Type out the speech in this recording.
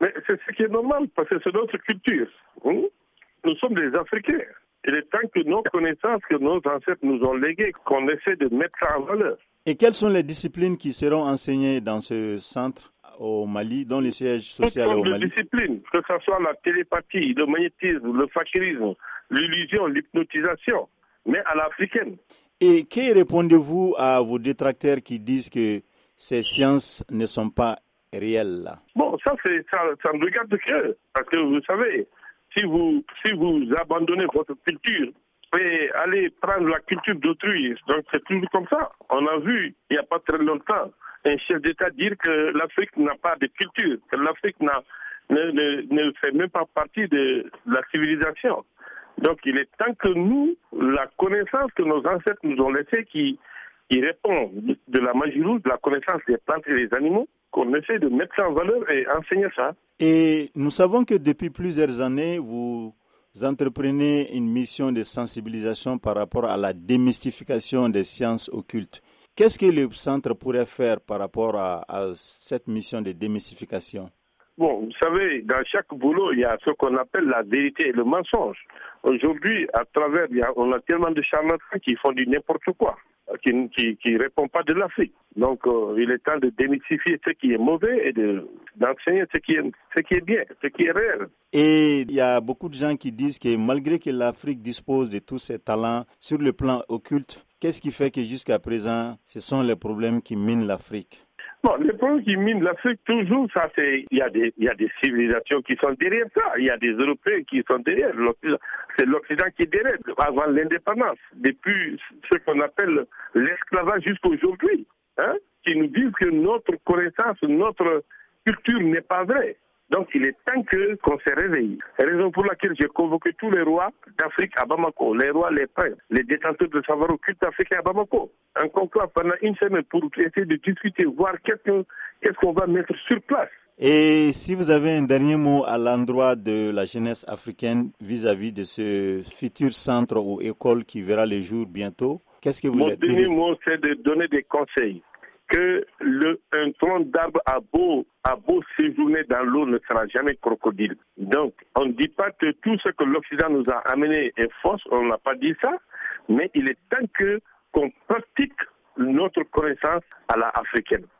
Mais c'est ce qui est normal, parce que c'est notre culture. Hein? Nous sommes des Africains. Il est temps que nos connaissances que nos ancêtres nous ont léguées, qu'on essaie de mettre en valeur. Et quelles sont les disciplines qui seront enseignées dans ce centre au Mali, dans les sièges sociaux au Mali? disciplines, que ce soit la télépathie, le magnétisme, le fakirisme, l'illusion, l'hypnotisation, mais à l'africaine. Et que répondez-vous à vos détracteurs qui disent que ces sciences ne sont pas réelles Bon, ça, ça, ça ne regarde que, parce que vous savez, si vous, si vous abandonnez votre culture et allez prendre la culture d'autrui, donc c'est toujours comme ça. On a vu, il n'y a pas très longtemps, un chef d'État dire que l'Afrique n'a pas de culture, que l'Afrique ne, ne, ne, fait même pas partie de la civilisation. Donc il est temps que nous, la connaissance que nos ancêtres nous ont laissée, qui, qui répond de la magie de la connaissance des plantes et des animaux, qu'on essaie de mettre ça en valeur et enseigner ça. Et nous savons que depuis plusieurs années, vous entreprenez une mission de sensibilisation par rapport à la démystification des sciences occultes. Qu'est-ce que le centre pourrait faire par rapport à, cette mission de démystification? Bon, vous savez, dans chaque boulot, il y a ce qu'on appelle la vérité et le mensonge. Aujourd'hui, à travers, on a tellement de charlatans qui font du n'importe quoi, qui ne répondent pas de l'Afrique. Donc, euh, il est temps de démystifier ce qui est mauvais et d'enseigner ce, qui est, ce qui est bien, ce qui est réel. Et il y a beaucoup de gens qui disent que malgré que l'Afrique dispose de tous ses talents sur le plan occulte, Qu'est-ce qui fait que jusqu'à présent, ce sont les problèmes qui minent l'Afrique? Bon, les problèmes qui minent l'Afrique, toujours, ça, c'est, il y, a des, il y a des civilisations qui sont derrière ça. Il y a des Européens qui sont derrière. C'est l'Occident qui est derrière, avant l'indépendance, depuis ce qu'on appelle l'esclavage jusqu'à aujourd'hui, hein, qui nous disent que notre connaissance, notre culture n'est pas vraie. Donc il est temps que qu'on se réveille. Raison pour laquelle j'ai convoqué tous les rois d'Afrique à Bamako, les rois, les princes, les détenteurs de savoir occulte africain à Bamako. Un conclave pendant une semaine pour essayer de discuter, voir qu'est-ce qu'on va mettre sur place. Et si vous avez un dernier mot à l'endroit de la jeunesse africaine vis-à-vis de ce futur centre ou école qui verra le jour bientôt, qu'est-ce que vous Mon dernier mot, c'est de donner des conseils que le, un tronc d'arbre a beau, a beau séjourner dans l'eau ne sera jamais crocodile. Donc, on ne dit pas que tout ce que l'Occident nous a amené est fausse, on n'a pas dit ça, mais il est temps que qu'on pratique notre connaissance à la africaine.